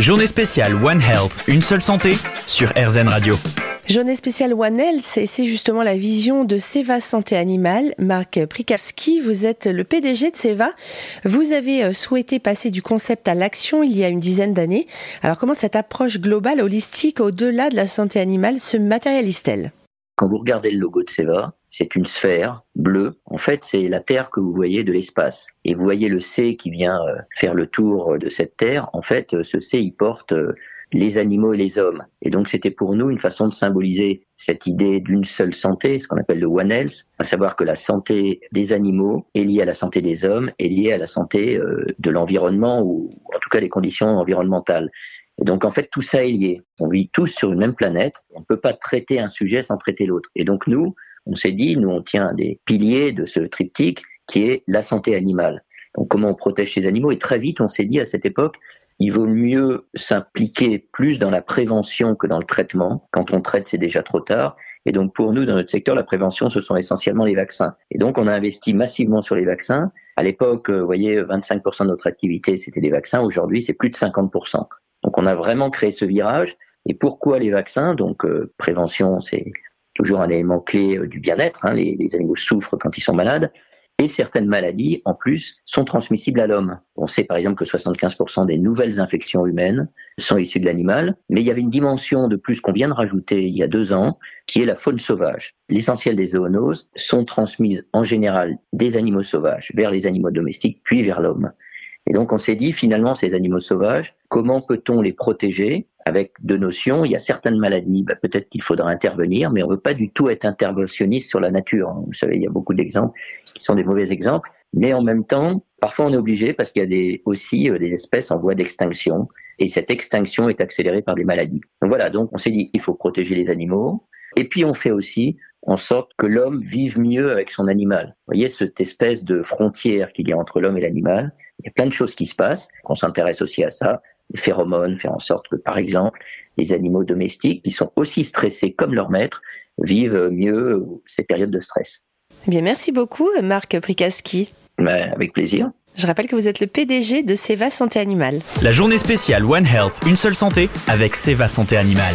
Journée spéciale One Health, une seule santé sur RZN Radio. Journée spéciale One Health, c'est justement la vision de Seva Santé Animale. Marc Prikalski, vous êtes le PDG de Seva. Vous avez euh, souhaité passer du concept à l'action il y a une dizaine d'années. Alors comment cette approche globale, holistique, au-delà de la santé animale, se matérialise-t-elle? Quand vous regardez le logo de Seva, c'est une sphère bleue. En fait, c'est la Terre que vous voyez de l'espace. Et vous voyez le C qui vient euh, faire le tour de cette Terre. En fait, euh, ce C, il porte les animaux et les hommes. Et donc c'était pour nous une façon de symboliser cette idée d'une seule santé, ce qu'on appelle le One Health, à savoir que la santé des animaux est liée à la santé des hommes, est liée à la santé euh, de l'environnement ou en tout cas des conditions environnementales. Et donc en fait tout ça est lié. On vit tous sur une même planète. On ne peut pas traiter un sujet sans traiter l'autre. Et donc nous, on s'est dit, nous on tient des piliers de ce triptyque qui est la santé animale. Donc comment on protège ces animaux? Et très vite on s'est dit à cette époque, il vaut mieux s'impliquer plus dans la prévention que dans le traitement. Quand on traite, c'est déjà trop tard. Et donc pour nous, dans notre secteur, la prévention, ce sont essentiellement les vaccins. Et donc on a investi massivement sur les vaccins. À l'époque, euh, vous voyez, 25% de notre activité, c'était les vaccins. Aujourd'hui, c'est plus de 50%. Donc on a vraiment créé ce virage. Et pourquoi les vaccins? Donc euh, prévention, c'est toujours un élément clé euh, du bien-être. Hein. Les, les animaux souffrent quand ils sont malades. Et certaines maladies, en plus, sont transmissibles à l'homme. On sait par exemple que 75% des nouvelles infections humaines sont issues de l'animal, mais il y avait une dimension de plus qu'on vient de rajouter il y a deux ans, qui est la faune sauvage. L'essentiel des zoonoses sont transmises en général des animaux sauvages vers les animaux domestiques, puis vers l'homme. Et donc on s'est dit finalement ces animaux sauvages, comment peut-on les protéger avec deux notions? Il y a certaines maladies, bah, peut-être qu'il faudra intervenir, mais on ne veut pas du tout être interventionniste sur la nature. Vous savez, il y a beaucoup d'exemples qui sont des mauvais exemples, mais en même temps, parfois on est obligé parce qu'il y a des, aussi euh, des espèces en voie d'extinction, et cette extinction est accélérée par des maladies. Donc voilà, donc on s'est dit, il faut protéger les animaux, et puis on fait aussi en sorte que l'homme vive mieux avec son animal. Vous voyez cette espèce de frontière qu'il y a entre l'homme et l'animal. Il y a plein de choses qui se passent. On s'intéresse aussi à ça. Les phéromones, faire en sorte que, par exemple, les animaux domestiques, qui sont aussi stressés comme leur maître, vivent mieux ces périodes de stress. Eh bien, merci beaucoup, Marc Prikaski. Ben, avec plaisir. Je rappelle que vous êtes le PDG de Seva Santé Animale. La journée spéciale One Health, une seule santé avec Seva Santé Animale.